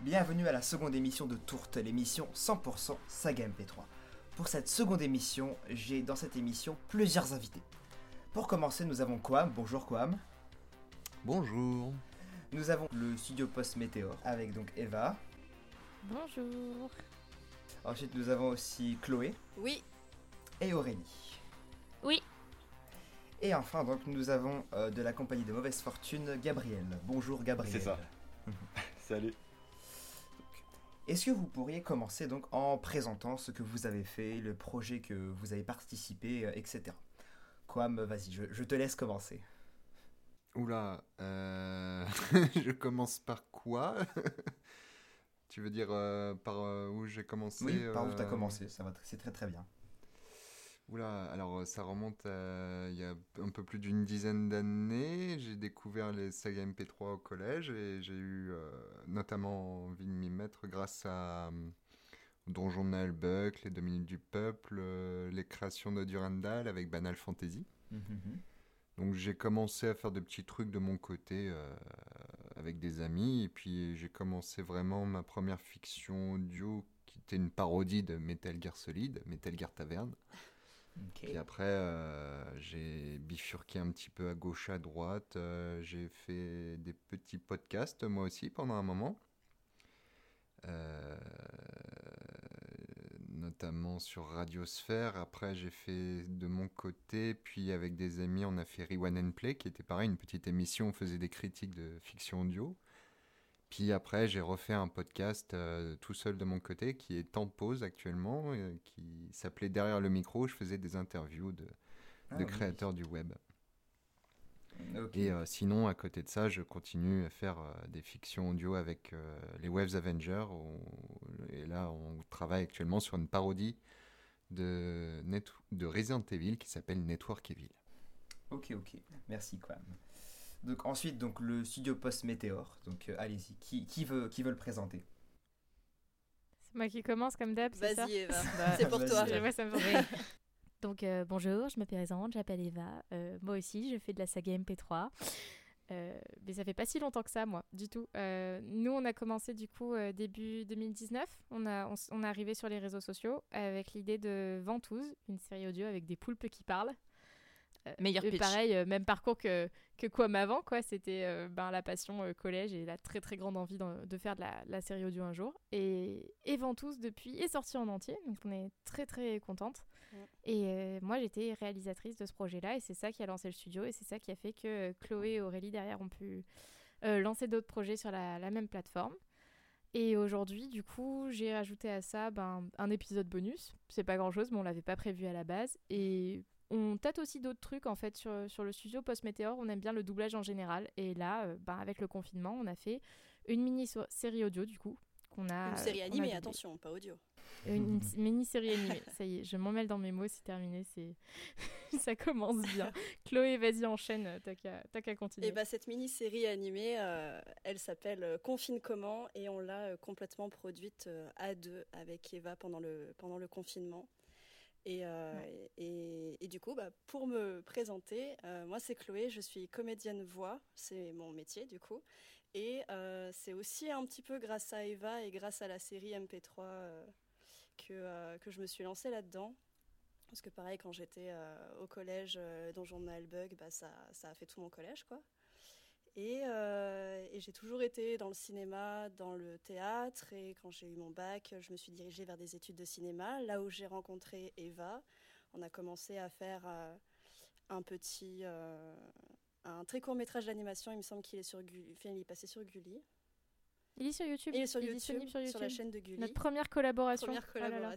Bienvenue à la seconde émission de Tourte, l'émission 100% Saga MP3. Pour cette seconde émission, j'ai dans cette émission plusieurs invités. Pour commencer, nous avons Quam. Bonjour Quam. Bonjour. Nous avons le studio Post Météor avec donc Eva. Bonjour. Ensuite, nous avons aussi Chloé Oui, et Aurélie. Oui. Et enfin, donc, nous avons euh, de la compagnie de mauvaise fortune Gabriel. Bonjour Gabriel. C'est ça. Salut. Est-ce que vous pourriez commencer donc en présentant ce que vous avez fait, le projet que vous avez participé, euh, etc. Quam, vas-y, je, je te laisse commencer. Oula, euh, je commence par quoi? Tu veux dire euh, par euh, où j'ai commencé Oui, par où tu as commencé, ça va, tr- c'est très très bien. Oula, alors euh, ça remonte à il y a un peu plus d'une dizaine d'années. J'ai découvert les sagas MP3 au collège et j'ai eu euh, notamment envie de m'y mettre grâce à euh, Donjon de Nalbuck, les deux minutes du peuple, euh, les créations de Durandal avec Banal Fantasy. Donc j'ai commencé à faire des petits trucs de mon côté avec des amis et puis j'ai commencé vraiment ma première fiction audio qui était une parodie de Metal Gear Solid, Metal Gear Taverne. Puis après euh, j'ai bifurqué un petit peu à gauche à droite, euh, j'ai fait des petits podcasts moi aussi pendant un moment. Euh, notamment sur Radiosphère. Après, j'ai fait de mon côté, puis avec des amis, on a fait Rewan and Play, qui était pareil, une petite émission, on faisait des critiques de fiction audio. Puis après, j'ai refait un podcast euh, tout seul de mon côté, qui est en pause actuellement, euh, qui s'appelait Derrière le micro. Je faisais des interviews de, Ah, de oui. créateurs du web. Et euh, sinon, à côté de ça, je continue à faire des fictions audio avec les Waves Avengers. et là, on travaille actuellement sur une parodie de, Net- de Resident Evil qui s'appelle Network Evil. Ok, ok. Merci, Quam. Donc ensuite, donc le studio Post Météor. Donc euh, allez-y. Qui, qui veut, qui veut le présenter? C'est moi qui commence comme d'hab, c'est ça? Vas-y Eva, Bah, c'est pour toi. Eva. Ouais, ça me fait- Donc euh, bonjour, je me présente, j'appelle Eva. Euh, moi aussi, je fais de la saga MP3. Euh, mais ça fait pas si longtemps que ça, moi, du tout. Euh, nous, on a commencé du coup euh, début 2019. On, a, on est arrivé sur les réseaux sociaux avec l'idée de Ventouse, une série audio avec des poulpes qui parlent. Euh, Meilleur pitch. pareil, euh, même parcours que, que Quam avant, quoi. C'était euh, ben, la passion collège et la très très grande envie de faire de la, la série audio un jour. Et, et Ventouse, depuis, est sorti en entier. Donc on est très très contente. Ouais. Et moi, j'étais réalisatrice de ce projet-là. Et c'est ça qui a lancé le studio. Et c'est ça qui a fait que Chloé et Aurélie derrière ont pu euh, lancer d'autres projets sur la, la même plateforme. Et aujourd'hui, du coup, j'ai rajouté à ça ben, un épisode bonus. C'est pas grand-chose, mais on l'avait pas prévu à la base. Et on tâte aussi d'autres trucs en fait sur, sur le studio Post Météor. On aime bien le doublage en général. Et là, euh, ben, avec le confinement, on a fait une mini-série audio du coup. qu'on a, Une série a animée, attention, pas audio. Une, une mini-série animée. Ça y est, je m'en mêle dans mes mots, c'est terminé. C'est... ça commence bien. Chloé, vas-y, enchaîne. euh, T'as qu'à, continuer. Et bah cette mini-série animée, euh, elle s'appelle euh, Confine comment? Et on l'a euh, complètement produite euh, à deux avec Eva pendant le, pendant le confinement. Et, euh, et, et du coup, bah, pour me présenter, euh, moi c'est Chloé, je suis comédienne voix, c'est mon métier du coup. Et euh, c'est aussi un petit peu grâce à Eva et grâce à la série MP3 euh, que, que je me suis lancée là-dedans. Parce que pareil, quand j'étais au collège, Donjon de Nalbug, bah, ça, ça a fait tout mon collège, quoi. Et, euh, et j'ai toujours été dans le cinéma, dans le théâtre. Et quand j'ai eu mon bac, je me suis dirigée vers des études de cinéma, là où j'ai rencontré Eva. On a commencé à faire euh, un petit, euh, un très court métrage d'animation. Il me semble qu'il est sur Gulli, enfin, il est passé sur Gulli. Il est sur YouTube. Il est sur Il YouTube, sur sur la chaîne de Gulli. Notre première collaboration. Première Oh là là.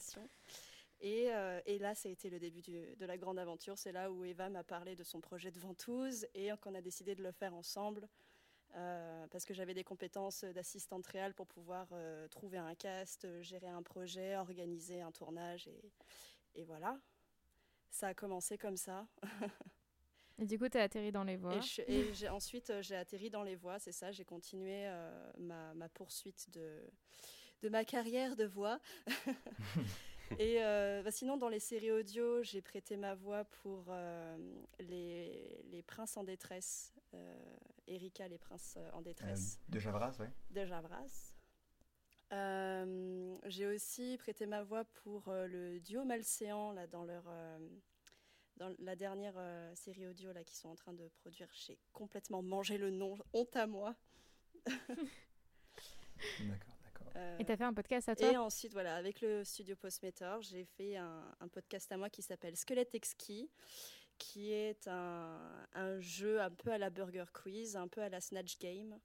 Et, euh, et là, ça a été le début du- de la grande aventure. C'est là où Eva m'a parlé de son projet de ventouse et qu'on a décidé de le faire ensemble. euh, parce que j'avais des compétences d'assistante réelle pour pouvoir euh, trouver un cast, gérer un projet, organiser un tournage. Et, et voilà. Ça a commencé comme ça. Et du coup, t'as atterri dans les voies. Et, je- et j'ai- ensuite, j'ai atterri dans les voix, c'est ça. J'ai continué euh, ma, ma poursuite de, de ma carrière de voix. et euh, bah, sinon, dans les séries audio, j'ai prêté ma voix pour euh, les, les Princes en détresse. euh, Erika, les Princes en détresse de Javras, ouais. de Javras. J'ai aussi prêté ma voix pour le duo Malséant là, dans, leur, dans la dernière série audio là, qu'ils sont en train de produire. J'ai complètement mangé le nom, honte à moi. d'accord, d'accord. et tu as fait un podcast à toi Et ensuite, voilà, avec le studio Postmeter, j'ai fait un, un, podcast à moi qui s'appelle Squelette Exquis qui est un, un, jeu un peu à la Burger Quiz, un peu à la Snatch Game.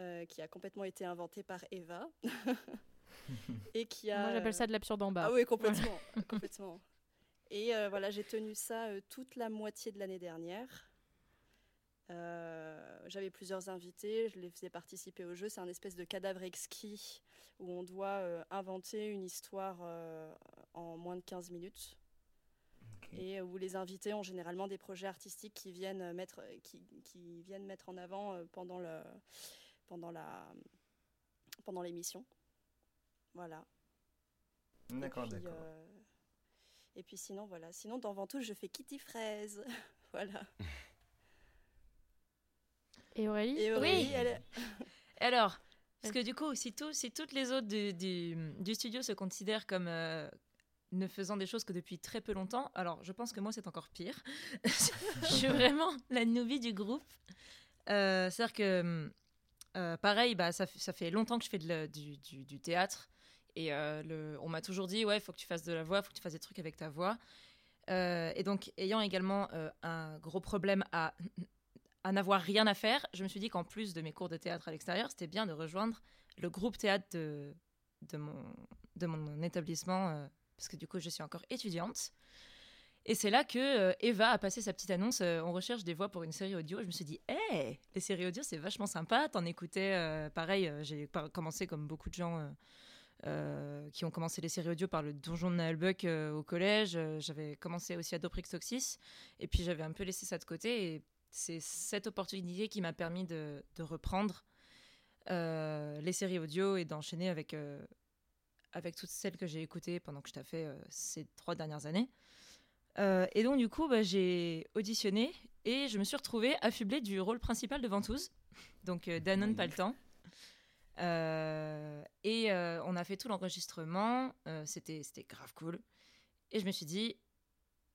Euh, qui a complètement été inventé par Eva. et qui a... Moi, j'appelle ça de l'absurde en bas. Ah oui, complètement. complètement. Et euh, voilà, j'ai tenu ça euh, toute la moitié de l'année dernière. Euh, J'avais plusieurs invités, je les faisais participer au jeu. C'est un espèce de cadavre exquis où on doit euh, inventer une histoire en moins de 15 minutes. Okay. Et où les invités ont généralement des projets artistiques qui viennent mettre, qui, qui viennent mettre en avant pendant le pendant la pendant l'émission. Voilà. D'accord, d'accord. Euh, et puis sinon, voilà. Sinon, dans Ventoux, je fais Kitty Fraise. voilà. Et Aurélie? Et Aurélie, oui. elle... Alors, parce que du coup, si, tout, si toutes les autres du, du, du studio se considèrent comme euh, ne faisant des choses que depuis très peu longtemps, alors je pense que moi, c'est encore pire. je suis vraiment la nouvie du groupe. Euh, C'est-à-dire que euh, pareil, bah, ça, ça, fait longtemps que je fais de du, théâtre. Et le, on m'a toujours dit, ouais, il faut que tu fasses de la voix, il faut que tu fasses des trucs avec ta voix. Et donc, ayant également un gros problème à, à n'avoir rien à faire, je me suis dit qu'en plus de mes cours de théâtre à l'extérieur, c'était bien de rejoindre le groupe théâtre de, mon, établissement, parce que du coup, je suis encore étudiante. Et c'est là que euh, Eva a passé sa petite annonce euh, on recherche des voix pour une série audio. Je me suis dit, hé, hey, les séries audio, c'est vachement sympa. T'en écoutais, euh, pareil, j'ai commencé comme beaucoup de gens qui ont commencé les séries audio par le donjon de Naelbuck au collège. j'avais commencé aussi à Doprix Toxis. Et puis j'avais un peu laissé ça de côté. C'est cette opportunité qui m'a permis de, de reprendre les séries audio et d'enchaîner avec, avec toutes celles que j'ai écoutées pendant que je t'ai fait ces trois dernières années. Euh, et donc, du coup, bah, j'ai auditionné et je me suis retrouvée affublée du rôle principal de Ventouse, donc euh, Danone oui. pas le temps. Euh, et on a fait tout l'enregistrement, c'était grave cool. Et je me suis dit,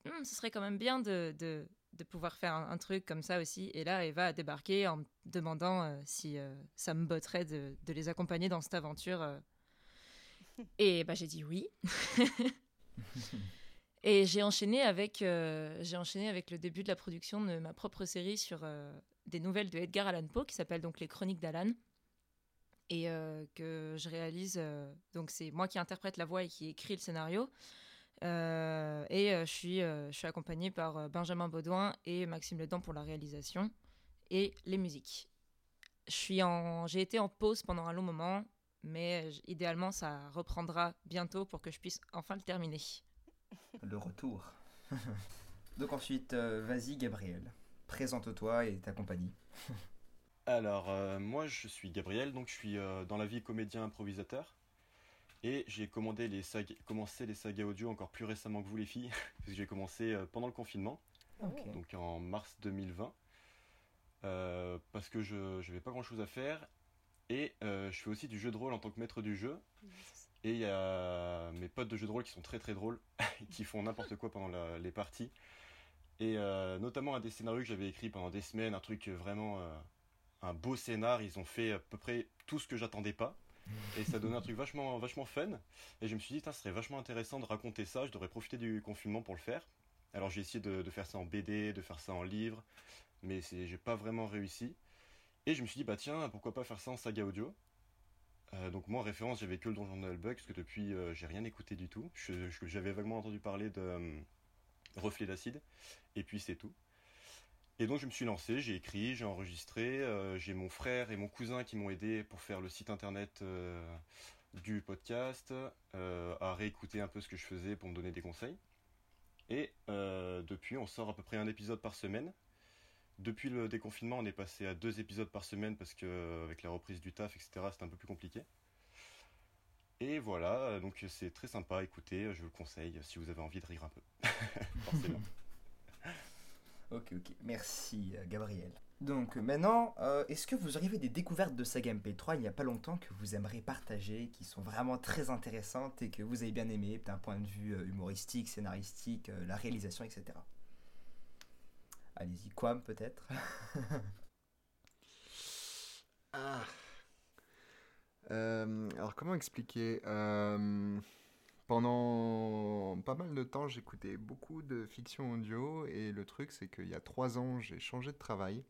hm, ce serait quand même bien de, de, de pouvoir faire un, un, truc comme ça aussi. Et là, Eva a débarqué en me demandant si ça me botterait de, de, les accompagner dans cette aventure. Et bah, j'ai dit oui. Et j'ai enchaîné avec euh, j'ai enchaîné avec le début de la production de ma propre série sur euh, des nouvelles de Edgar Allan Poe qui s'appelle donc Les Chroniques d'Alan et euh, que je réalise donc c'est moi qui interprète la voix et qui écrit le scénario et je suis je suis accompagnée par Benjamin Baudouin et Maxime Ledan pour la réalisation et les musiques. Je suis en j'ai été en pause pendant un long moment mais idéalement ça reprendra bientôt pour que je puisse enfin le terminer. Le retour. Donc ensuite, euh, vas-y Gabriel, présente-toi et ta compagnie. Alors, euh, moi je suis Gabriel, donc je suis euh, dans la vie comédien improvisateur. Et j'ai commandé les commencé les sagas audio encore plus récemment que vous les filles, parce que j'ai commencé pendant le confinement, okay. donc en mars 2020. parce que je n'avais pas grand chose à faire. Et je fais aussi du jeu de rôle en tant que maître du jeu. Et il y a mes potes de jeux de rôle qui sont très très drôles, qui font n'importe quoi pendant la, les parties. Et euh, notamment un des scénarios que j'avais écrit pendant des semaines, un truc vraiment. Euh, un beau scénar, ils ont fait à peu près tout ce que j'attendais pas. Et ça donnait un truc vachement, vachement fun. Et je me suis dit, ce serait vachement intéressant de raconter ça, je devrais profiter du confinement pour le faire. Alors j'ai essayé de, faire ça en BD, de faire ça en livre, mais j'ai pas vraiment réussi. Et je me suis dit, bah tiens, pourquoi pas faire ça en saga audio? Euh, donc moi en référence j'avais que le donjon de Hellbug parce que depuis euh, j'ai rien écouté du tout. J'avais vaguement entendu parler de euh, Reflet d'acide et puis c'est tout. Et donc je me suis lancé, j'ai écrit, j'ai enregistré, j'ai mon frère et mon cousin qui m'ont aidé pour faire le site internet du podcast, à réécouter un peu ce que je faisais pour me donner des conseils. Et depuis on sort à peu près un épisode par semaine. Depuis le déconfinement, on est passé à deux épisodes par semaine parce que avec la reprise du taf, etc., c'est un peu plus compliqué. Et voilà, donc c'est très sympa à écouter, je vous le conseille si vous avez envie de rire un peu. Forcément. Ok, ok. Merci, euh, Gabriel. Donc euh, maintenant, euh, est-ce que vous auriez des découvertes de saga MP3 il n'y a pas longtemps que vous aimeriez partager, qui sont vraiment très intéressantes et que vous avez bien aimé d'un point de vue humoristique, scénaristique, la réalisation, etc. Allez-y, Quam peut-être Ah. Alors comment expliquer Pendant pas mal de temps, j'écoutais beaucoup de fiction audio et le truc c'est qu'il y a trois ans, j'ai changé de travail.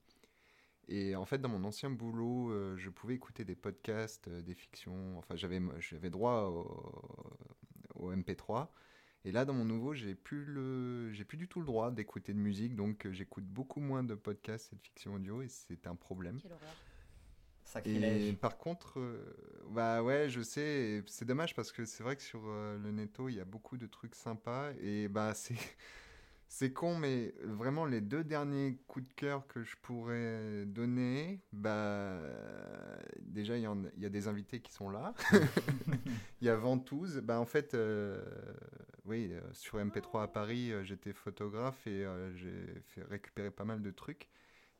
Et en fait, dans mon ancien boulot, euh, je pouvais écouter des podcasts, euh, des fictions. Enfin, j'avais j'avais droit au, au MP3. Et là, dans mon nouveau, j'ai plus le, j'ai plus du tout le droit d'écouter de musique, donc euh, j'écoute beaucoup moins de podcasts et de fiction audio, et c'est un problème. Quelle horreur. Et par contre, euh, bah ouais, je sais, c'est dommage parce que c'est vrai que sur euh, le netto, il y a beaucoup de trucs sympas et bah c'est c'est con, mais vraiment les deux derniers coups de cœur que je pourrais donner, bah déjà il y, a des invités qui sont là. Il y a Ventouse, bah en fait, euh, oui, sur MP3 à Paris, j'étais photographe et euh, j'ai fait récupérer pas mal de trucs.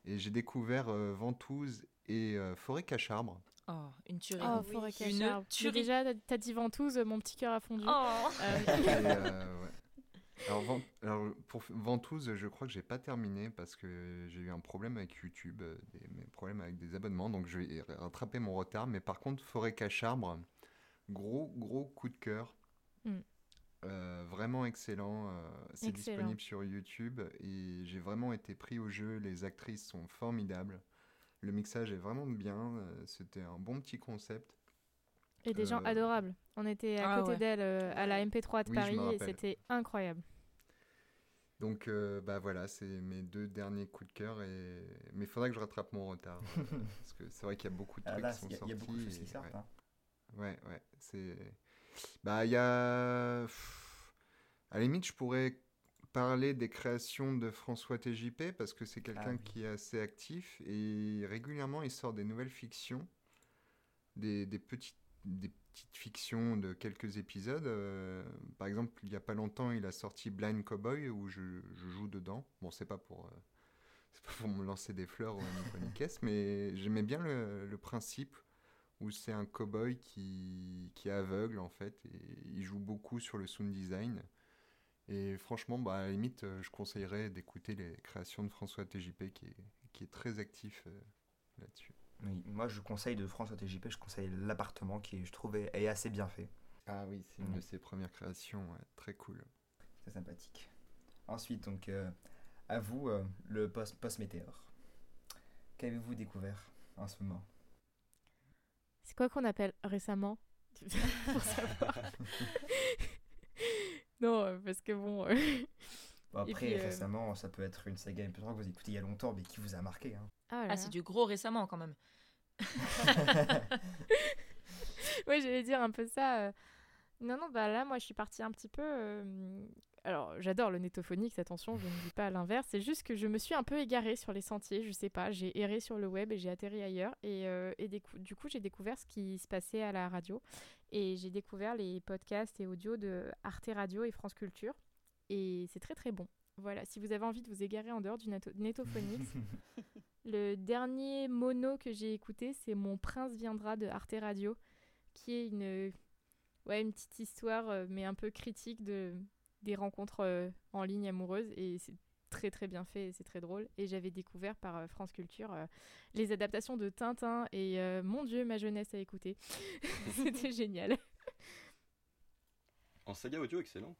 Et j'ai découvert euh, Ventouse et euh, Forêt Cacharbre. Oh, une tuerie. Oh, oui. Forêt Une Cacharbre. Mais tuerie. Déjà, t'as- dit ventouse, mon petit cœur a fondu. Oh. Euh, Et, euh, ouais. Alors, Ven- alors, pour Ventouse, je crois que j'ai pas terminé parce que j'ai eu un problème avec YouTube, des, mes problèmes avec des abonnements, donc je vais rattraper mon retard. Mais par contre, Forêt Cacharbre, gros gros coup de cœur. Mm. Euh, vraiment excellent. euh, c'est disponible sur YouTube et j'ai vraiment été pris au jeu. Les actrices sont formidables. Le mixage est vraiment bien. euh, C'était un bon petit concept. et des gens Euh, adorables. On était à Ah côté ouais. d'elle euh, à la MP3 de Oui, Paris et c'était incroyable. Donc euh, bah voilà, c'est mes deux derniers coups de cœur et mais il faudrait que je rattrape mon retard euh, parce que c'est vrai qu'il y a beaucoup de Ah, trucs là, qui sont y, a- il sortis. y a beaucoup de choses qui sortent. ouais. hein. Ouais, ouais, c'est. Bah, il y a. pff, À la limite, je pourrais parler des créations de François TJP parce que c'est quelqu'un oui. qui est assez actif et régulièrement il sort des nouvelles fictions, des, des petites, des petites fictions de quelques épisodes. euh, par exemple, il y a pas longtemps, il a sorti Blind Cowboy où je, je joue dedans. Bon, c'est pas pour. euh, c'est pas pour me lancer des fleurs ou une caisse, mais j'aimais bien le, le principe où c'est un cowboy qui, qui est aveugle en fait et il joue beaucoup sur le sound design. Et franchement, bah, à la limite, euh, je conseillerais d'écouter les créations de François TJP qui est, qui est très actif euh, là-dessus. Oui, moi, je conseille de François TJP, je conseille l'appartement qui, je trouve, est, est assez bien fait. Ah oui, c'est une de ses premières créations, ouais, très cool. C'est sympathique. Ensuite, donc, euh, à vous, euh, le post, post météore. Qu'avez-vous découvert en ce moment? C'est quoi qu'on appelle récemment? Pour savoir. non, euh, parce que bon. euh, Bon, Après, puis, euh, récemment, ça peut être une saga MP3 que vous écoutez il y a longtemps, mais qui vous a marqué. hein. Ah, là Ah, c'est du gros récemment quand même. Ouais, j'allais dire un peu ça. Non, non, bah là, moi, je suis partie un petit peu. euh, Alors, j'adore le netophonique, attention, je ne dis pas l'inverse. C'est juste que je me suis un peu égarée sur les sentiers, je sais pas. J'ai erré sur le web et j'ai atterri ailleurs. Et, euh, du coup, j'ai découvert ce qui se passait à la radio. Et j'ai découvert les podcasts et audios de Arte Radio et France Culture. Et c'est très, très bon. Voilà, si vous avez envie de vous égarer en dehors du neto- netophonique, le dernier mono que j'ai écouté, c'est Mon prince viendra de Arte Radio, qui est une, ouais, une petite histoire, euh, mais un peu critique de, des rencontres euh, en ligne amoureuses. Et c'est très très bien fait et c'est très drôle. Et j'avais découvert par euh, France Culture euh, les adaptations de Tintin. Et euh, mon Dieu, ma jeunesse à écouter. C'était génial. En saga audio, excellent.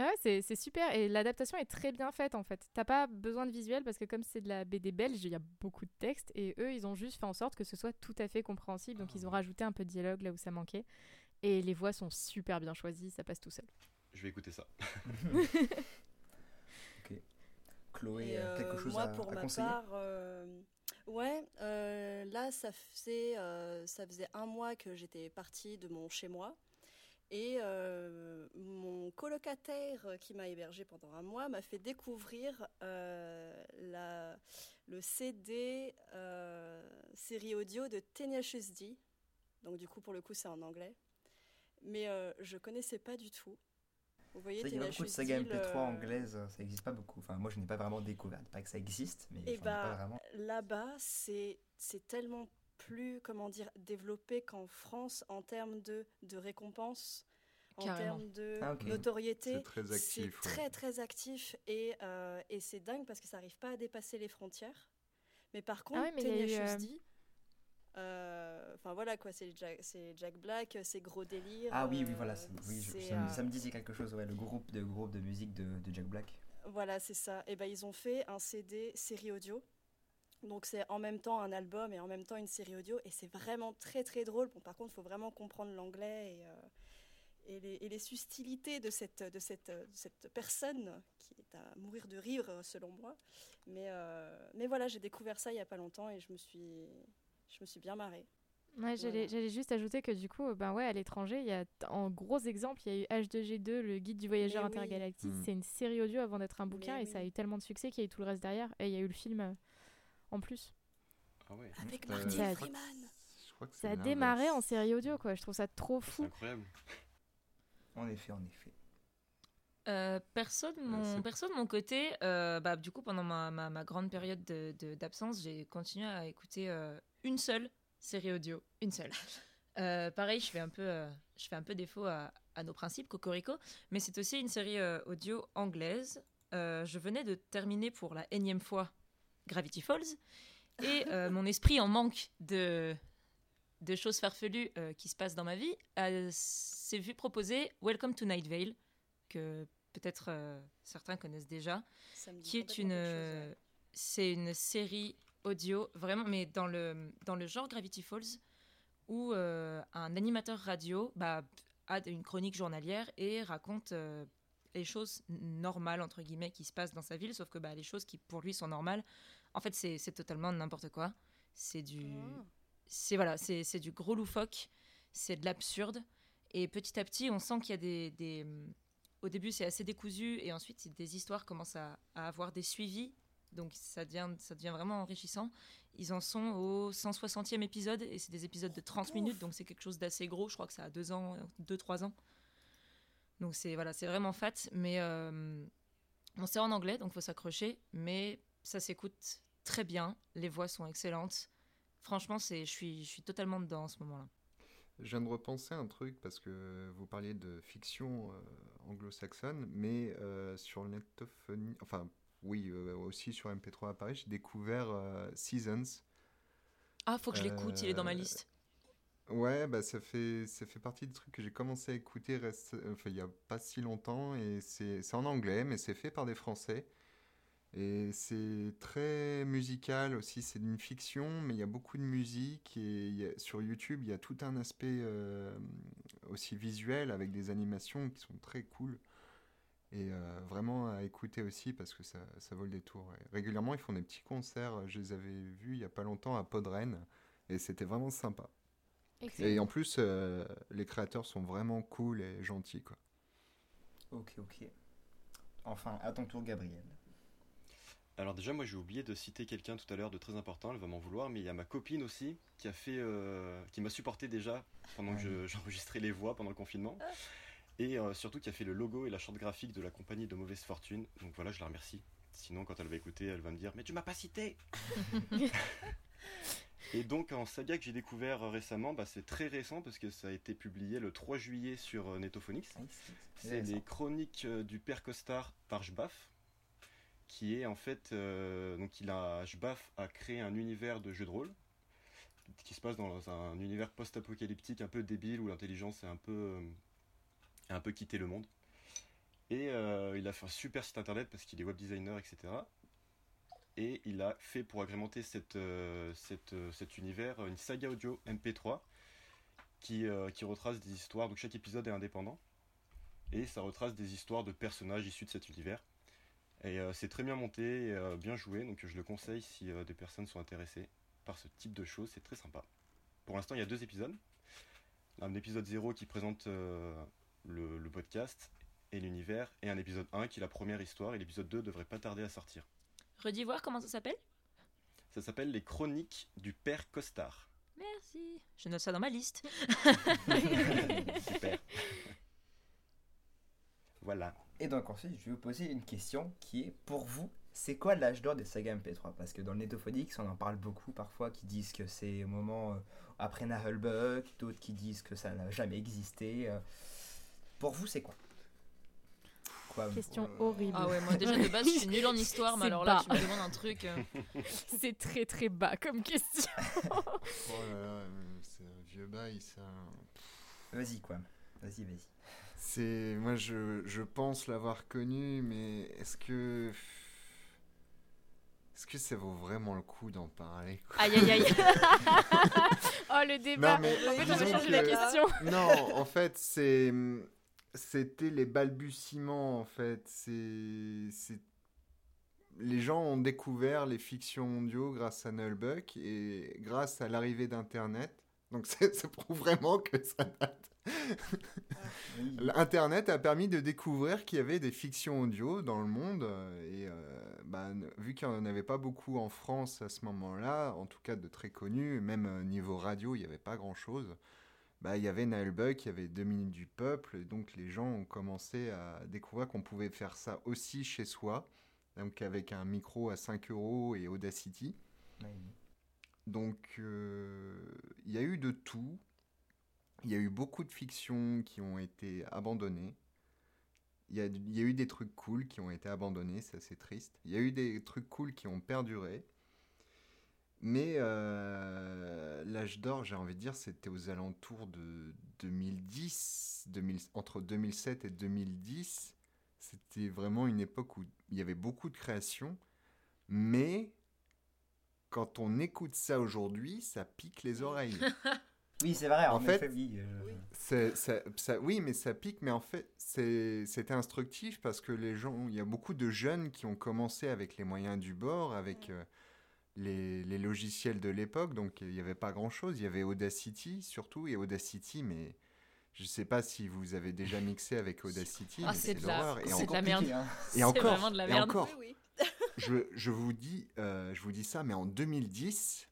Ah ouais, c'est c'est super et l'adaptation est très bien faite en fait. T'as pas besoin de visuel parce que comme c'est de la BD belge, il y a beaucoup de texte et eux ils ont juste fait en sorte que ce soit tout à fait compréhensible. Donc ils ont rajouté un peu de dialogue là où ça manquait et les voix sont super bien choisies, ça passe tout seul. Je vais écouter ça. Chloé, euh, quelque euh, chose moi, à, pour à ma conseiller part, euh, ouais, euh, là, ça faisait, ça faisait un mois que j'étais partie de mon chez moi. Et mon colocataire qui m'a hébergé pendant un mois m'a fait découvrir la, le CD série audio de Tenacious D. Donc du coup, pour le coup, c'est en anglais. Mais je connaissais pas du tout. Vous voyez, Ça, il y a beaucoup de sagas MP3 euh, anglaises, ça n'existe pas beaucoup. Enfin, moi, je n'ai pas vraiment découvert. Pas que ça existe, mais Et j'en ai pas bah, vraiment. là-bas, c'est tellement plus, comment dire, développé qu'en France en termes de, de récompenses, en termes de Ah, notoriété. C'est très actif, C'est ouais. très, très actif et, euh, et c'est dingue parce que ça n'arrive pas à dépasser les frontières. Mais par contre, ouais, mais il y enfin voilà quoi, c'est Jack, Black, c'est Gros Délire. Ah oui, oui, euh, voilà. Oui, je- ça, euh, ça me disait quelque chose, ouais, le groupe de, groupe de musique de, de Jack Black. Voilà, c'est ça. Et ben ils ont fait un CD série audio. Donc c'est en même temps un album et en même temps une série audio et c'est vraiment très très drôle. Bon par contre, il faut vraiment comprendre l'anglais et, euh, et, les, et les subtilités de cette, de, cette, de cette personne qui est à mourir de rire selon moi. Mais, euh, mais voilà, j'ai découvert ça il y a pas longtemps et je me suis, je me suis bien marrée. Ouais, j'allais Voilà. juste ajouter que du coup, ben ouais, à l'étranger, il y a en gros exemple, il y a eu H2G2, le guide du voyageur Mais intergalactique. Mm. C'est une série audio avant d'être un bouquin Mais et ça a eu tellement de succès qu'il y a eu tout le reste derrière. Et il y a eu le film euh, en plus. Ah ouais, Avec Euh, Martin Ça a- Freeman. Je crois que c'est Ça a l'inverse. démarré en série audio, quoi. Je trouve ça trop c'est fou. incroyable. En effet, en effet. Euh, perso, de mon, de côté, euh, bah, du coup, pendant ma, ma- ma grande période de- de- d'absence, j'ai continué à écouter euh, une seule série audio, une seule. Euh, pareil, je fais un peu, euh, je fais un peu défaut à, à nos principes, Cocorico, mais c'est aussi une série euh, audio anglaise. Je venais de terminer pour la énième fois Gravity Falls, et mon esprit en manque de, de choses farfelues qui se passent dans ma vie s'est vu proposer Welcome to Night Vale, que peut-être certains connaissent déjà, qui est une, c'est une série audio vraiment, mais dans le dans le genre Gravity Falls, où euh, un animateur radio bah, a une chronique journalière et raconte euh, les choses normales entre guillemets qui se passent dans sa ville, sauf que bah, les choses qui pour lui sont normales, en fait c'est totalement n'importe quoi. C'est du Ah. c'est voilà, c'est du gros loufoque, c'est de l'absurde. Et petit à petit, on sent qu'il y a des, des- Au début, c'est assez décousu, et ensuite, des histoires commencent à, à avoir des suivis. Donc, ça devient, ça devient vraiment enrichissant. Ils en sont au 160e épisode, et c'est des épisodes de 30 Ouf. minutes, donc c'est quelque chose d'assez gros. Je crois que ça a 2 ans, 2-3 ans. Donc, c'est voilà, c'est vraiment fat. Mais euh, bon, c'est en anglais, donc faut s'accrocher. Mais ça s'écoute très bien. Les voix sont excellentes. Franchement, c'est, je suis, je suis totalement dedans en ce moment-là. Je viens de repenser un truc parce que vous parliez de fiction euh, anglo-saxonne, mais euh, sur le netophonie, enfin oui, euh, aussi sur MP3 à Paris, j'ai découvert euh, Seasons. Ah, faut que je l'écoute, il est dans ma Euh, liste. Ouais, bah ça fait ça fait partie des trucs que j'ai commencé à écouter reste, enfin, il y a pas si longtemps et c'est en anglais mais c'est fait par des Français et c'est très musical aussi, c'est une fiction mais il y a beaucoup de musique et a- sur YouTube il y a tout un aspect euh, aussi visuel avec des animations qui sont très cool et euh, vraiment à écouter aussi parce que ça, ça vaut le détour. Régulièrement ils font des petits concerts, je les avais vus il y a pas longtemps à Podren et c'était vraiment sympa. Excellent. Et en plus, euh, les créateurs sont vraiment cool et gentils, quoi. Ok, ok. Enfin, à ton tour, Gabriel. Alors déjà, moi j'ai oublié de citer quelqu'un tout à l'heure de très important, elle va m'en vouloir, mais il y a ma copine aussi qui a fait, euh, qui m'a supporté déjà pendant que je- j'enregistrais les voix pendant le confinement, et euh, surtout qui a fait le logo et la charte graphique de la compagnie de mauvaise fortune. Donc voilà, je la remercie. Sinon, quand elle va écouter, elle va me dire, mais tu m'as pas cité. et donc en saga que j'ai découvert euh, récemment, bah, c'est très récent parce que ça a été publié le 3 juillet sur euh, Netophonix. C'est les chroniques du père Costard par Jbaf, qui est en fait. euh, donc, il a, Jbaf a créé un univers de jeu de rôle qui se passe dans un univers post-apocalyptique un peu débile où l'intelligence est un peu. Un peu quitté le monde. Et euh, il a fait un super site internet parce qu'il est web designer, etc. Et il a fait pour agrémenter cette, euh, euh, cet univers une saga audio MP3 qui, retrace des histoires. Donc chaque épisode est indépendant et ça retrace des histoires de personnages issus de cet univers. Et c'est très bien monté, bien joué, donc je le conseille si des personnes sont intéressées par ce type de choses, c'est très sympa. Pour l'instant, il y a deux épisodes. Un épisode 0 qui présente le, le podcast et l'univers, et un épisode 1 qui est la première histoire, et l'épisode 2 devrait pas tarder à sortir. Redis voir comment ça s'appelle? Ça s'appelle Les Chroniques du Père Costard. Merci. Je note ça dans ma liste. Super. Voilà. Et donc ensuite, je vais vous poser une question qui est pour vous, c'est quoi l'âge d'or des sagas MP3 Parce que dans le Netophonix, on en parle beaucoup parfois, qui disent que c'est au moment euh, après Nahelbuck, d'autres qui disent que ça n'a jamais existé. euh. Pour vous, c'est quoi Quoi Question Euh, horrible. Ah ouais, moi déjà de base, je suis nulle en histoire, mais alors là, bas. tu me demandes un truc. euh, C'est très très bas comme question. Oh là là, euh, c'est un vieux bail, ça. Vas-y, quoi. Vas-y, vas-y. C'est moi je, je pense l'avoir connu mais est-ce que est-ce que ça vaut vraiment le coup d'en parler quoi? Aïe aïe aïe. oh le débat. Non, mais en fait, on va la que- question. Non, en fait, c'est c'était les balbutiements en fait, c'est les gens ont découvert les fictions audio grâce à Nullbuck et grâce à l'arrivée d'internet. Donc ça prouve vraiment que ça date. Internet a permis de découvrir qu'il y avait des fictions audio dans le monde et euh, bah, vu qu'il n'y en avait pas beaucoup en France à ce moment-là, en tout cas de très connus, même euh, niveau radio, il n'y avait pas grand-chose. Bah, il y avait Naël Buck, il y avait Deux minutes du peuple, et donc les gens ont commencé à découvrir qu'on pouvait faire ça aussi chez soi, donc avec un micro à 5 euros et Audacity. Donc, euh, il y a eu de tout. Il y a eu beaucoup de fictions qui ont été abandonnées. Il y a, il y a eu des trucs cool qui ont été abandonnés, c'est assez triste. Il y a eu des trucs cool qui ont perduré. Mais euh, l'âge d'or, j'ai envie de dire, c'était aux alentours de 2010, 2000 entre 2007 et 2010. C'était vraiment une époque où il y avait beaucoup de créations, mais quand on écoute ça aujourd'hui, ça pique les oreilles. Oui, c'est vrai, en, En fait- oui. euh, Oui. C'est- ça- ça- oui, mais ça pique, mais en fait, c'est- c'était instructif parce que les gens, il y a beaucoup de jeunes qui ont commencé avec les moyens du bord, avec euh, les, les logiciels de l'époque, donc il n'y avait pas grand-chose. Il y avait Audacity surtout, et Audacity, mais je ne sais pas si vous avez déjà mixé avec Audacity, Ah, mais c'est de la- l'horreur. Et, c'est en- de la compliqué, merde. hein. et C'est encore, vraiment de la et merde. encore, Oui, oui. je, je vous dis, euh, je vous dis ça, mais en 2010,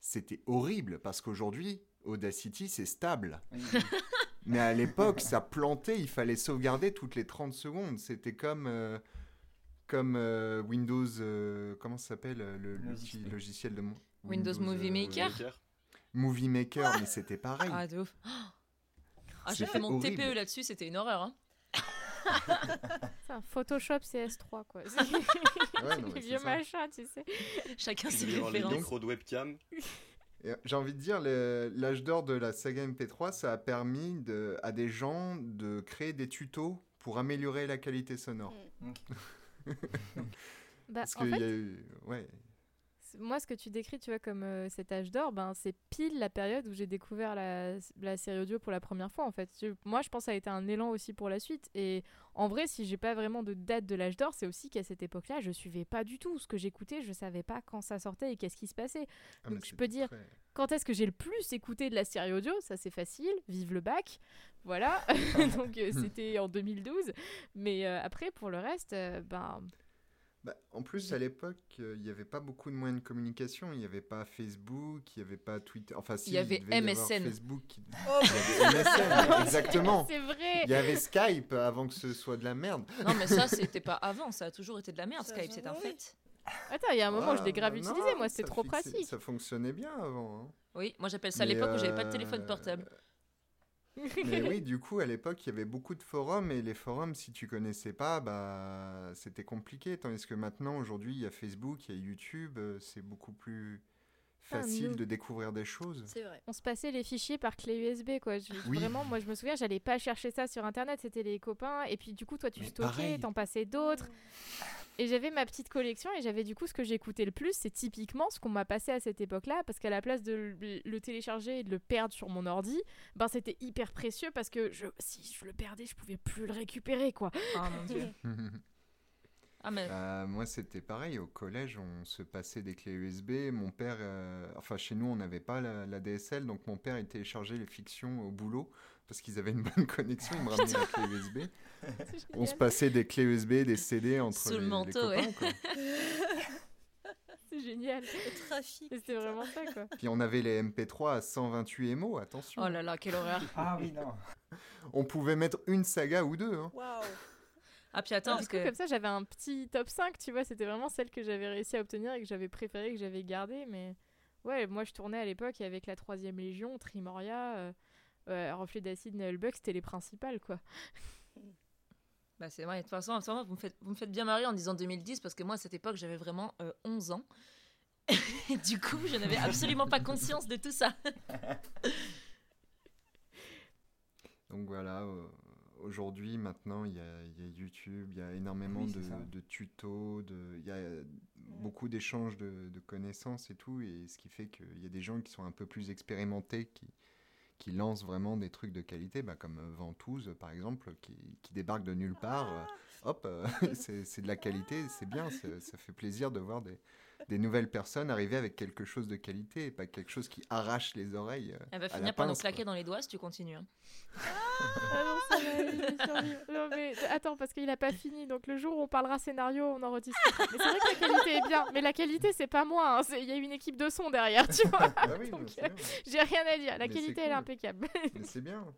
c'était horrible parce qu'aujourd'hui, Audacity, c'est stable. Oui. Mais à l'époque, ça plantait, il fallait sauvegarder toutes les 30 secondes. C'était comme, euh, comme euh, Windows, euh, comment ça s'appelle euh, le logiciel de mon Windows Movie Maker. Movie Maker, mais c'était pareil. Ah, de ouf. Ah, j'ai fait mon horrible. TPE là-dessus, c'était une horreur. Hein. C'est un Photoshop CS3 quoi. C'est Ouais, non, les vieux machins, tu sais. Chacun ses les références. micros de webcam. J'ai envie de dire, l'âge d'or de la saga MP3, ça a permis de, à des gens de créer des tutos pour améliorer la qualité sonore. Bah, Parce en fait, y a eu... Ouais. Moi, ce que tu décris, tu vois, comme euh, cet âge d'or, ben, c'est pile la période où j'ai découvert la, la série audio pour la première fois, en fait. Je- moi, je pense que ça a été un élan aussi pour la suite. Et en vrai, si j'ai pas vraiment de date de l'âge d'or, c'est aussi qu'à cette époque-là, je suivais pas du tout ce que j'écoutais, je savais pas quand ça sortait et qu'est-ce qui se passait. Ah, Donc, je peux dire- très- Quand est-ce que j'ai le plus écouté de la série audio Ça, c'est facile. Vive le bac. Voilà. Donc, euh, c'était en 2012. Mais euh, après, pour le reste, ben. Bah, en plus, à l'époque, euh, il n'y avait pas beaucoup de moyens de communication. Il n'y avait pas Facebook, il n'y avait pas Twitter. Enfin, si, Il y avait devait y avoir MSN. Facebook. qui- Oh, Il y avait MSN, exactement. C'est vrai Il y avait Skype avant que ce soit de la merde. Non, mais ça, c'était pas avant, ça a toujours été de la merde, Ça, Skype, c'est un fait. Attends, il y a un moment, je l'ai grave Ah, utilisé, non, moi, c'était trop pratique. Ça fonctionnait bien avant. hein. Oui, moi j'appelle ça l'époque où j'avais pas de euh, téléphone portable. Mais oui, du coup, à l'époque, il y avait beaucoup de forums et les forums, si tu connaissais pas, bah, c'était compliqué. Tandis que maintenant, aujourd'hui, il y a Facebook, il y a YouTube, euh, c'est beaucoup plus facile de découvrir des choses. c'est vrai. On se passait les fichiers par clé USB, quoi. Je- Oui. Vraiment, moi, je me souviens, j'allais pas chercher ça sur Internet, c'était les copains. Et puis, du coup, toi, tu Mais stockais, t'en passais d'autres. Et j'avais ma petite collection et j'avais du coup ce que j'écoutais le plus, c'est typiquement ce qu'on m'a passé à cette époque-là, parce qu'à la place de le, le télécharger et de le perdre sur mon ordi, ben c'était hyper précieux parce que je, si je le perdais, je pouvais plus le récupérer, quoi. Ah mon dieu. Ah, mais Bah, moi, c'était pareil. Au collège, on se passait des clés USB. Mon père, euh, enfin, chez nous, on n'avait pas la, la DSL, donc mon père, il téléchargeait les fictions au boulot parce qu'ils avaient une bonne connexion. Il me ramenait la clé USB. On se passait des clés USB, des CD entre Sous le les, les manteau, copains. ouais. C'est génial. Le trafic. Et C'était vraiment ça, quoi. Puis on avait les MP3 à 128 MO. Attention. oh là là, quelle horreur. Ah oui, non. On pouvait mettre une saga ou deux. hein. Waouh. Ah, puis attends, du parce coup, que. comme ça, j'avais un petit top 5, tu vois. C'était vraiment celle que j'avais réussi à obtenir et que j'avais préférée, que j'avais gardée. Mais ouais, moi, je tournais à l'époque avec la 3 Légion, Trimoria, euh, Reflet d'acide, Nullbug, c'était les principales, quoi. Bah c'est ouais, de toute façon, de toute façon, vous, me faites, vous me faites bien marrer en disant 2010 parce que moi à cette époque j'avais vraiment euh, 11 ans. Et du coup, je n'avais absolument pas conscience de tout ça. Donc voilà, euh, aujourd'hui, maintenant, il y a, il y a YouTube, il y a énormément Oui, de, tutos, de, il y a beaucoup d'échanges de, de connaissances et tout, et ce qui fait qu'il y a des gens qui sont un peu plus expérimentés, qui, qui lancent vraiment des trucs de qualité, bah, comme Ventouse, par exemple, qui, qui débarque de nulle part. euh, hop, euh, c'est de la qualité, c'est bien, ça fait plaisir de voir des, des nouvelles personnes arriver avec quelque chose de qualité, et pas quelque chose qui arrache les oreilles. euh, Elle va finir par nous claquer dans les doigts si tu continues. hein. Ah non, ça va. Non, mais attends, parce qu'il a pas fini. Donc le jour où on parlera scénario, on en rediscutera. Mais c'est vrai que la qualité est bien. Mais la qualité, c'est pas moi. hein, Il y a une équipe de son derrière, tu vois. Ah oui, euh. J'ai rien à dire. La Mais qualité, elle est impeccable. Mais c'est bien.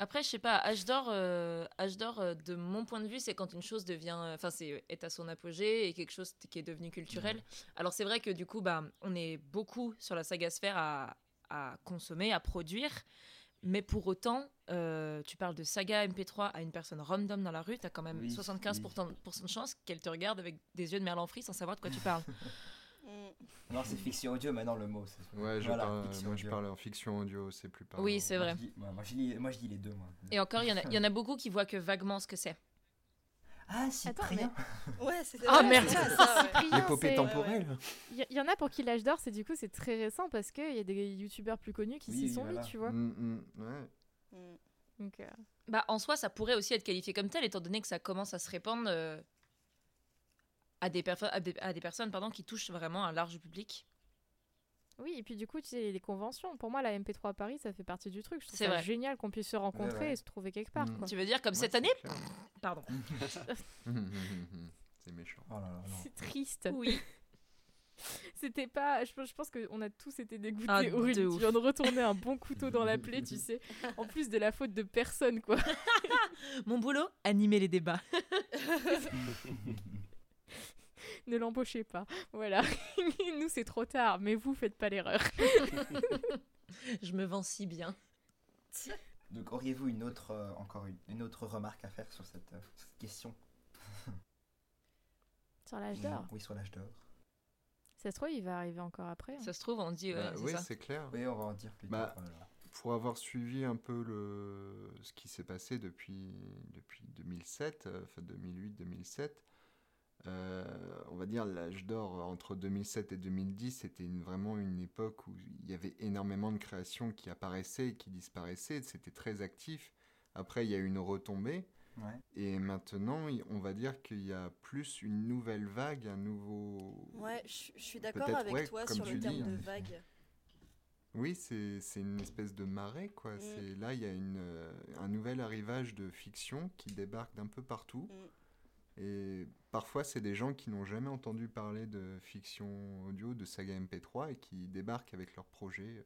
Après, je sais pas, âge d'or, euh, d'or, euh, de mon point de vue, c'est quand une chose devient, euh, enfin, c'est est à son apogée et quelque chose qui est devenu culturel. Alors c'est vrai que du coup, bah, on est beaucoup sur la saga sphère à, à consommer, à produire, mais pour autant, tu parles de saga MP3 à une personne random dans la rue, t'as quand même Oui, 75% pour cent de chance qu'elle te regarde avec des yeux de merlan frit sans savoir de quoi tu parles. Mm. Non, c'est fiction audio maintenant le mot. c'est- Ouais, je Voilà, parle, moi je parle en fiction audio, c'est plus parlant. Oui, c'est Moi, vrai. je dis- moi, je lis, moi, je dis les deux, moi. Et encore, il y, en a- il y en a beaucoup qui voient que vaguement ce que c'est. Ah, si, Attends, rien. Ouais, c'est Ah, merde. c'est ça, ça, ouais. Cyprien, L'épopée temporelle Il y, y en a pour qui l'âge d'or, c'est du coup, c'est très récent parce qu'il y a des youtubeurs plus connus qui Oui, s'y sont voilà. mis, tu vois. Mm, mm, ouais. Mm. Donc, euh, Bah, en soi, ça pourrait aussi être qualifié comme tel, étant donné que ça commence à se répandre euh, à, des perso- à, des, à des personnes pardon, qui touchent vraiment un large public. Oui, et puis du coup, tu sais, les conventions. Pour moi, la MP3 à Paris, ça fait partie du truc. Je trouve C'est ça vrai. génial qu'on puisse se rencontrer ouais. et se trouver quelque part. Mm. quoi. Tu veux dire comme Ouais, cette année clair. Pardon. c'est méchant. Oh. C'est triste. Oui. C'était pas. Je, pense- je pense qu'on a tous été dégoûtés. Ah, de ouf. tu viens de retourner un bon couteau dans la plaie, tu sais. En plus de la faute de personne, quoi. Mon boulot, animer les débats. Ne l'embauchez pas. Voilà. Nous, c'est trop tard, mais vous, faites pas l'erreur. Je me vends si bien. Donc, auriez-vous une autre, euh, encore une, une autre remarque à faire sur cette, euh, cette question? Sur l'âge d'or. Oui, sur l'âge d'or. Ça se trouve, il va arriver encore après. hein. Ça se trouve, on dit. Bah, oui, c'est clair. Oui, on va en dire plus Bah, tard. voilà. Pour avoir suivi un peu le... ce qui s'est passé depuis, depuis 2007, euh, enfin 2008-2007, euh, on va dire l'âge d'or entre 2007 et 2010, c'était une- vraiment une époque où il y avait énormément de créations qui apparaissaient et qui disparaissaient. C'était très actif. Après, il y a eu une retombée. Ouais. Et maintenant, on va dire qu'il y a plus une nouvelle vague, un nouveau... Ouais, je je suis d'accord avec ouais, toi sur le terme dis, de vague. Oui, c'est une espèce de marée, quoi. Mm. C'est Là, il y a une, euh, un nouvel arrivage de fiction qui débarque d'un peu partout. Mm. Et parfois, c'est des gens qui n'ont jamais entendu parler de fiction audio, de saga MP3, et qui débarquent avec leurs projets euh,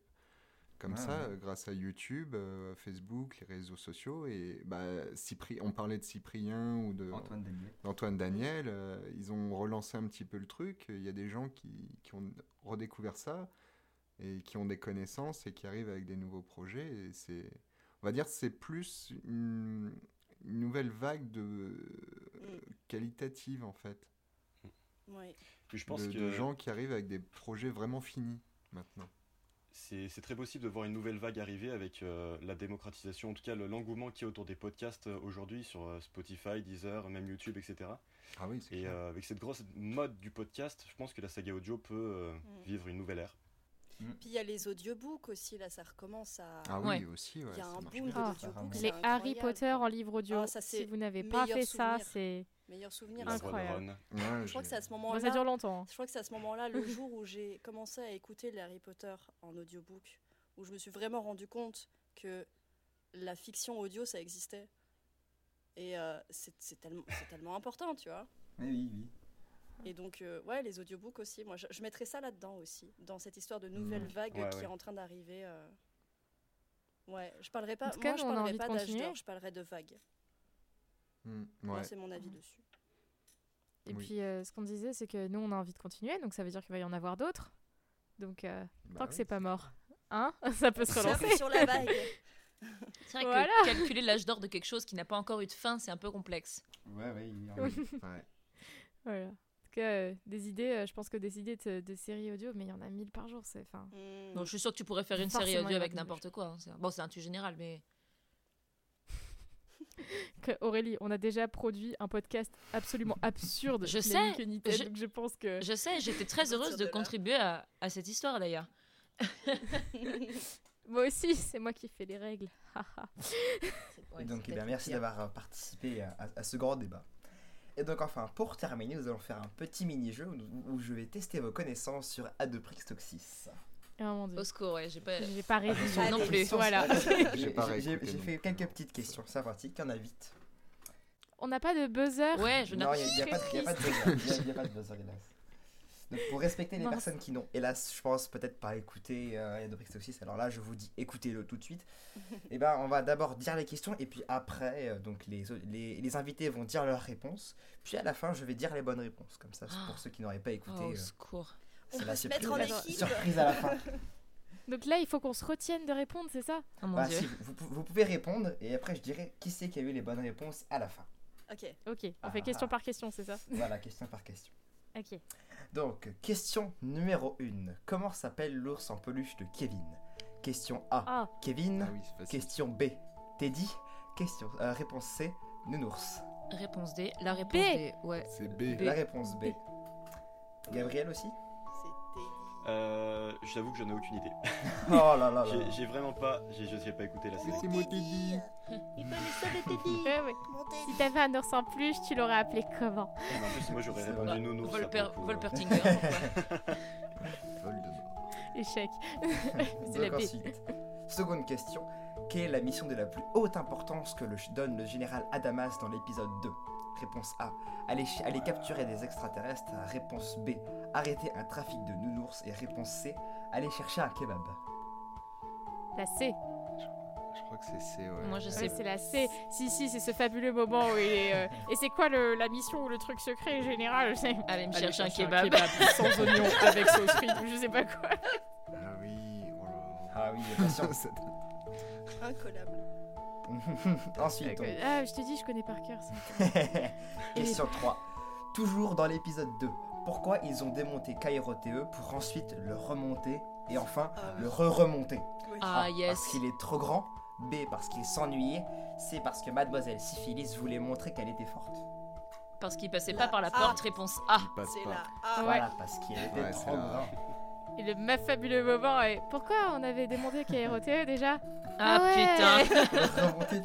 comme Ouais, ça, ouais. grâce à YouTube, euh, Facebook, les réseaux sociaux. Et bah, Cypri- on parlait de Cyprien ou de Antoine Daniel. d'Antoine Daniel. euh, ils ont relancé un petit peu le truc. Il y a des gens qui, qui ont redécouvert ça et qui ont des connaissances et qui arrivent avec des nouveaux projets. Et c'est, on va dire, c'est plus une, une nouvelle vague de qualitative en fait, Ouais. Puis je pense de, que de gens qui arrivent avec des projets vraiment finis maintenant. c'est très possible de voir une nouvelle vague arriver avec euh, la démocratisation, en tout cas le- l'engouement qui est autour des podcasts euh, aujourd'hui sur euh, Spotify, Deezer, même YouTube, etc. Ah oui, c'est Et clair. euh, avec cette grosse mode du podcast, je pense que la saga audio peut euh, Mm. vivre une nouvelle ère. Puis il y a les audiobooks aussi, là, ça recommence à. Ah oui, ouais. aussi, ouais, Il y a un boom bien. Ah, d'audiobooks. Les Harry Potter en livre audio. Ah, ça, si vous n'avez pas fait ça, c'est. Meilleur souvenir. Incroyable. Ouais, Je crois que c'est à ce Bon, moment-là. ça dure longtemps. hein. Je crois que c'est à ce moment-là, le jour où j'ai commencé à écouter les Harry Potter en audiobook, où je me suis vraiment rendu compte que la fiction audio, ça existait. Et euh, c'est c'est tellement, c'est tellement important, tu vois. Oui, oui, oui. Et donc, euh, ouais, les audiobooks aussi. Moi, je, je mettrais ça là-dedans aussi, dans cette histoire de nouvelle Mhm. vague Ouais, qui ouais. est en train d'arriver. euh. Ouais, je parlerai pas. En tout cas, moi, je nous, on a parlerai envie de pas d'âge continuer. d'or, je parlerai de vague. Moi, ouais. c'est mon avis dessus. Et Oui. puis, euh, ce qu'on disait, c'est que nous, on a envie de continuer, donc ça veut dire qu'il va y en avoir d'autres. Donc, euh, Bah tant que oui. c'est pas mort, hein, ça peut se relancer. sur la vague. C'est vrai Voilà. que calculer l'âge d'or de quelque chose qui n'a pas encore eu de fin, c'est un peu complexe. Ouais, ouais, il y en a-. Ouais. Voilà. En tout cas, euh, des idées, euh, je pense que des idées de, de séries audio, mais il y en a mille par jour. C'est, Hmm. Donc je suis sûre que tu pourrais faire une Forcément, série audio avec n'importe quoi. hein. C'est- Bon, c'est un truc général, mais que- Aurélie, on a déjà produit un podcast absolument absurde. Je sais, je- donc je pense que. je sais, j'étais très heureuse de contribuer à, à cette histoire d'ailleurs. Moi aussi, c'est moi qui fais les règles. Et donc, eh bien, merci d'avoir euh, participé à ce grand débat. Et donc, enfin, pour terminer, nous allons faire un petit mini-jeu où, où je vais tester vos connaissances sur Adoprix Toxis. Oh mon dieu. Au secours, ouais, j'ai pas. J'ai pas Allez. non plus. Voilà. J'ai fait quelques petites questions sympathiques, il y en a 8. On n'a pas de buzzer. Ouais, je n'ai n'y pas de- il y a pas de buzzer. Il y a- il y a pas de buzzer, hélas. Donc, pour respecter les personnes qui n'ont, hélas, je pense, peut-être pas écouté euh, Toxis, alors là, je vous dis, écoutez-le tout de suite. et ben, on va d'abord dire les questions, et puis après, euh, donc les, les, les invités vont dire leurs réponses. Puis à la fin, je vais dire les bonnes réponses. Comme ça, Ah. pour ceux qui n'auraient pas écouté, Oh, au euh, secours. On c'est la se mettre surprise, en équipe. surprise à la fin. Donc là, il faut qu'on se retienne de répondre, c'est ça? Oh mon Bah, dieu. si, vous, vous- pouvez répondre, et après, je dirai qui c'est qui a eu les bonnes réponses à la fin. Ok. Ok, on Ah, fait ah, question ah. par question, c'est ça? Voilà, question par question. Ok. Donc, question numéro 1. Comment s'appelle l'ours en peluche de Kevin? Question A. Ah, Kevin. Ah oui. Question B. Teddy. Question, euh, réponse C. Nounours. Réponse D. La réponse B. D. Ouais. C'est B. B. La réponse B. Gabriel aussi? Teddy. Euh, J'avoue que j'en ai aucune idée. Oh là là là. J'ai j'ai vraiment pas. J'ai je sais pas écouté la série. C'est moi Teddy. ouais, ouais. Mon Teddy. Si t'avais un ours en plus, tu l'aurais appelé comment? Mais en plus, moi j'aurais C'est répondu nounours. Volper, coup, Volpertinger. Voldemort. Échec. c'est la ensuite, seconde question. Quelle est la mission de la plus haute importance que le, donne le général Adamas dans l'épisode 2 Réponse A. Aller, aller capturer des extraterrestres. Réponse B. Arrêter un trafic de nounours. Et réponse C. Aller chercher un kebab. La C. Je crois que c'est C, ouais. Moi, je Ouais, sais. c'est la C. Si, si, c'est ce fabuleux moment où il est. euh, Et c'est quoi le- la mission ou le truc secret général? Allez me aller chercher un chercher kebab. sans oignon avec sauce frite ou je sais pas quoi. Ah oui, oh là. Ah oui, Incollable. Ensuite, on- Ah, je te dis, je connais par cœur ça. Question 3. Toujours dans l'épisode 2. Pourquoi ils ont démonté Cairo TE pour ensuite le remonter et enfin Ah le re-remonter? Oui. Ah Parce yes. qu'il est trop grand. B. Parce qu'il s'ennuyait. C. Parce que mademoiselle Syphilis voulait montrer qu'elle était forte. Parce qu'il passait La pas par la A. porte. Réponse A. Il passe C'est pas. la A. Voilà, parce qu'il était Ouais, trop grand. Et le ma fabuleux moment est. Pourquoi on avait démonté KROTE déjà Ah, ouais. putain. remonter,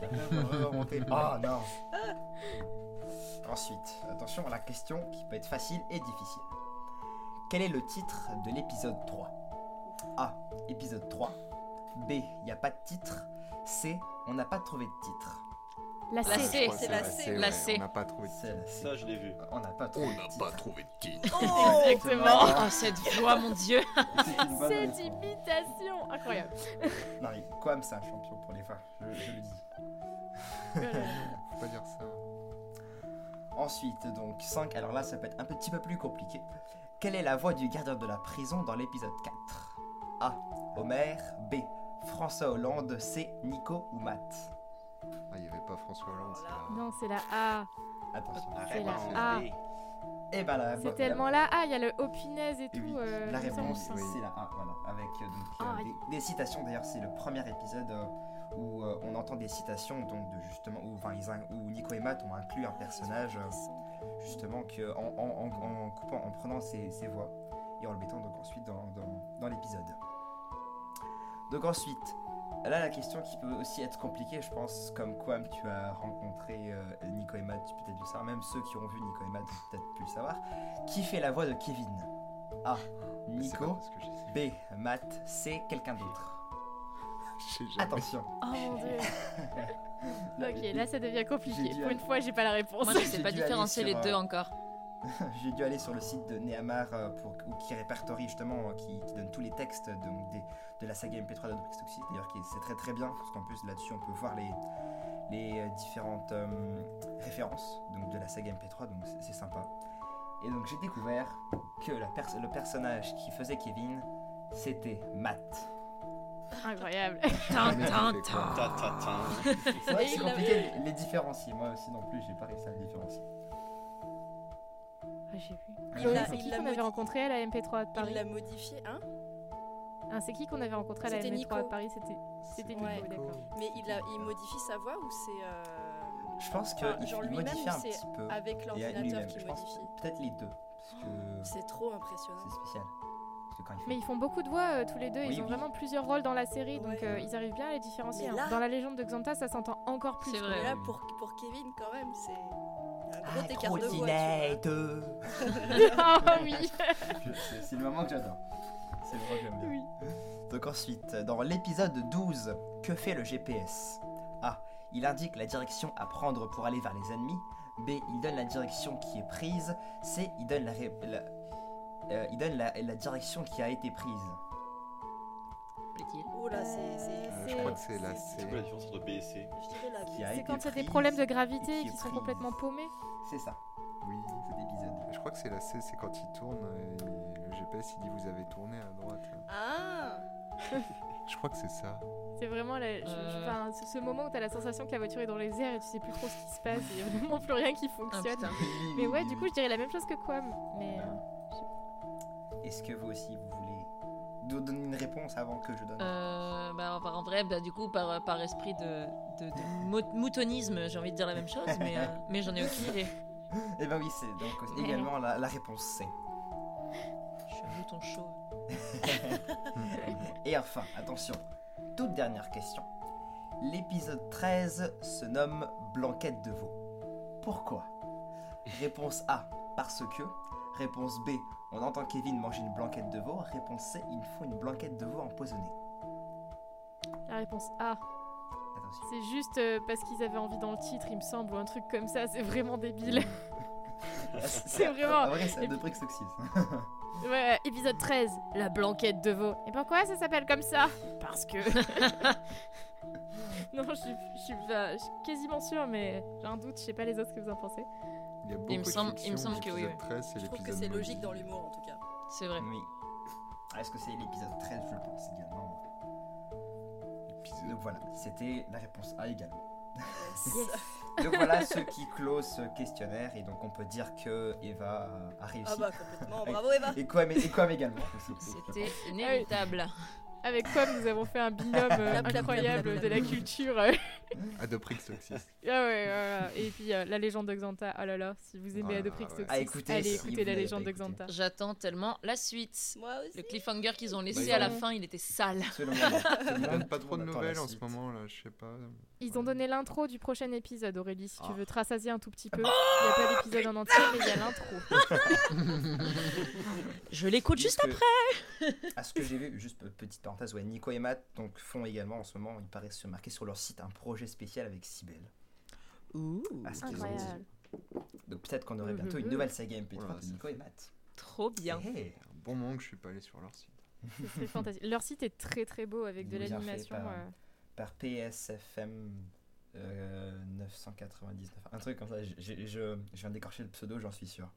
remonter. Oh non. Ensuite, attention à la question qui peut être facile et difficile. Quel est le titre de l'épisode 3 A. Épisode 3. B. Il n'y a pas de titre. C. On n'a pas trouvé de titre. La La C. C. Je crois que c'est la C. La ouais, C. On n'a pas trouvé de C. Ça, je l'ai vu. On n'a pas trouvé de titre. trouvé de titre. Oh Exactement. Oh, cette voix, mon dieu. Cette imitation Incroyable. Non, mais Quam, c'est un champion pour les fins. Je, je le dis. Faut pas dire ça. Ensuite, donc 5, alors là ça peut être un petit peu plus compliqué. Quelle est la voix du gardien de la prison dans l'épisode 4 A. Homer. B. François Hollande. C. Nico ou Matt? Il n'y avait pas François Hollande, là. Non, c'est la A. Attention. C'est la réponse A. B. Et ben la C'est tellement la A. Il y a le O punaise et Oui, tout. euh, la réponse oui. c'est la A, voilà. Avec euh, donc, euh, Ah, des, des citations, d'ailleurs c'est le premier épisode euh, où euh, on entend des citations donc de justement où, enfin, ils où Nico et Matt ont inclus un personnage euh, justement que en, en- en- en coupant, en prenant ses, ses voix et en le mettant donc ensuite dans, dans- dans l'épisode. Donc ensuite, là la question qui peut aussi être compliquée, je pense, comme Quam tu as rencontré euh, Nico et Matt, tu peux peut-être le savoir, même ceux qui ont vu Nico et Matt ont peut-être pu le savoir. Qui fait la voix de Kevin? A. Nico. B. Matt. C. Quelqu'un d'autre. Attention. Oh mon dieu. Là, ok, là ça devient compliqué. dû Pour une fois, j'ai pas la réponse. Moi, je J'ai sais pas différencier les deux euh, encore. J'ai dû aller sur le site de Nehamar euh, pour, ou qui répertorie justement, euh, qui, qui donne tous les textes donc, des- de la saga MP3 d'Adopix Toxic. D'ailleurs, qui- c'est très très bien, parce qu'en plus là-dessus on peut voir les, les euh, différentes euh, références donc de la saga MP3, donc c'est- sympa. Et donc j'ai découvert que la pers- le personnage qui faisait Kevin, c'était Matt. Incroyable. Ta. C'est vrai Et que c'est il compliqué de les- les différencier. Moi aussi non plus, j'ai pas réussi à les différencier. J'ai vu. Il l'a- c'est il qui qu'on avait rencontré à la MP3 de Il Paris l'a modifié, hein Ah, C'est qui qu'on avait rencontré à la C'était MP3 de Nico. Paris C'était c'était Ouais. Nico, d'accord. Mais il, a, il modifie sa voix ou c'est euh, Je pense que Enfin, il- genre il lui-même modifie ou un c'est petit peu. avec l'ordinateur qui modifie Peut-être les deux. Parce que C'est trop impressionnant. c'est spécial. Il Mais ils font beaucoup de voix euh, tous les deux, Oui, ils ont oui. vraiment plusieurs rôles dans la série, donc Ouais. euh, ils arrivent bien à les différencier. Hein. Dans la légende de Xanta, ça s'entend encore plus. C'est vrai. Mais là, pour Kevin, quand même, c'est Ah, écart de voix. ah oui, C'est c'est le moment que j'adore. C'est le moment que j'aime bien. oui. Donc ensuite, dans l'épisode 12, que fait le GPS A. Il indique la direction à prendre pour aller vers les ennemis. B. Il donne la direction qui est prise. C. Il donne la, ré- la- euh, il donne la, la direction qui a été prise. Plaît-il Oh là, c'est. c'est- Euh, c'est- je crois que c'est la C'est quoi la différence entre B et C? C'est quand il y a des problèmes de gravité qui sont prise. complètement paumés. C'est ça, Oui. cet épisode. Je crois que c'est la C, c'est quand il tourne et le GPS il dit vous avez tourné à droite. Ah Je crois que c'est ça. C'est vraiment la- je- je- Euh. enfin, ce, moment où t'as la sensation que la voiture est dans les airs et tu sais plus trop ce qui se passe, il y a vraiment plus rien qui Ah, fonctionne. Mais ouais, du coup, je dirais la même chose que Quam. Mais Est-ce que vous aussi, vous voulez do- donner une réponse avant que je donne Euh, bah, enfin, en vrai, bah, du coup, par, par esprit de, de, de mou- moutonisme, j'ai envie de dire la même chose, mais, euh, mais j'en ai aucune idée. Eh ben oui, c'est donc également la, la réponse C. Je suis un mouton chaud. Et enfin, attention, toute dernière question. L'épisode 13 se nomme Blanquette de veau. Pourquoi? Réponse A, parce que. Réponse B, on entend Kevin manger une blanquette de veau. Réponse C, il faut une blanquette de veau empoisonnée. la réponse A. Attention. C'est juste euh, parce qu'ils avaient envie dans le titre, il me semble, ou un truc comme ça. C'est vraiment débile. C'est vraiment- En vrai, c'est de puis-. Ouais, épisode 13, la blanquette de veau. Et pourquoi ça s'appelle comme ça? Parce que. non, je suis, je, suis, pas- je suis quasiment sûre, mais j'ai un doute, je sais pas les autres ce que vous en pensez. Il y a beaucoup Il me de semble- il me semble que oui, l'épisode 13, c'est Je trouve que c'est logique dans l'humour en tout cas. C'est vrai. Oui. Ah, Est-ce que c'est l'épisode 13 Je pense également. Donc voilà, c'était la réponse A également. Yes. Donc voilà ce qui clôt ce questionnaire. Et donc on peut dire que Eva a réussi. Ah bah complètement, bravo Eva Et Quam, et Quam également. C'était inévitable. Avec quoi nous avons fait un binôme euh, incroyable de la culture. Adoprix Oxys. Ah ouais. Et puis euh, la légende de Xanta. Oh là là, si vous aimez Ah, Adoprix ouais. Toxic, À écouter allez si écouter la légende de. Xanta. J'attends tellement la suite. Moi aussi. Le cliffhanger qu'ils ont laissé Bah, ils à la fin, il était sale. Ils donnent pas trop de nouvelles en ce moment là, je sais pas. Ils ont donné l'intro du prochain épisode, Aurélie, si tu Ah. veux te rassasier un tout petit peu. Il n'y a pas d'épisode en entier, mais il y a l'intro. Je l'écoute juste après. À ce que j'ai vu, juste pe- petite parenthèse, ouais, Nico et Matt donc, font également en ce moment, il paraît se marquer sur leur site un projet spécial avec Sibel. Ouh, À ce qu'ils ont dit. Donc peut-être qu'on aurait bientôt une nouvelle saga MP3 Voilà, de Nico et Matt. trop bien. Hey. Un bon moment que je suis pas allé sur leur site. Ce serait fantastique. Leur site est très très beau avec de l'animation. par- euh. Par PSFM euh, 999, un truc comme ça. Je, je, je- je viens d'écorcher le pseudo, j'en suis sûr.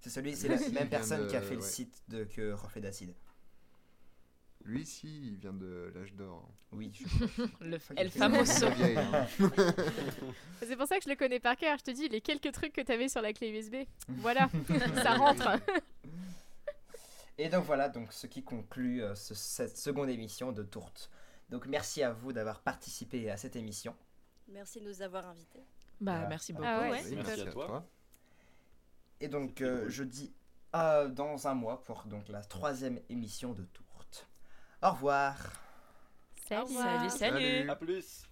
C'est celui, c'est la même personne qui a fait le site de que Reflet d'Acide. Lui ici, il vient de l'âge d'or. Oui, je- Le El fait- Famoso. C'est pour ça que je le connais par cœur. Je te dis, les quelques trucs que tu avais sur la clé USB. Voilà, ça rentre. Et donc voilà, donc ce qui conclut euh, ce- cette seconde émission de Tourte. Donc merci à vous d'avoir participé à cette émission. Merci de nous avoir invités. Bah, merci beaucoup. Ah ouais. Oui, c'est Merci à toi. Et donc euh, je dis à dans un mois pour donc la troisième émission de Tourte. Au revoir. Salut. revoir. Salut, salut. Salut. A plus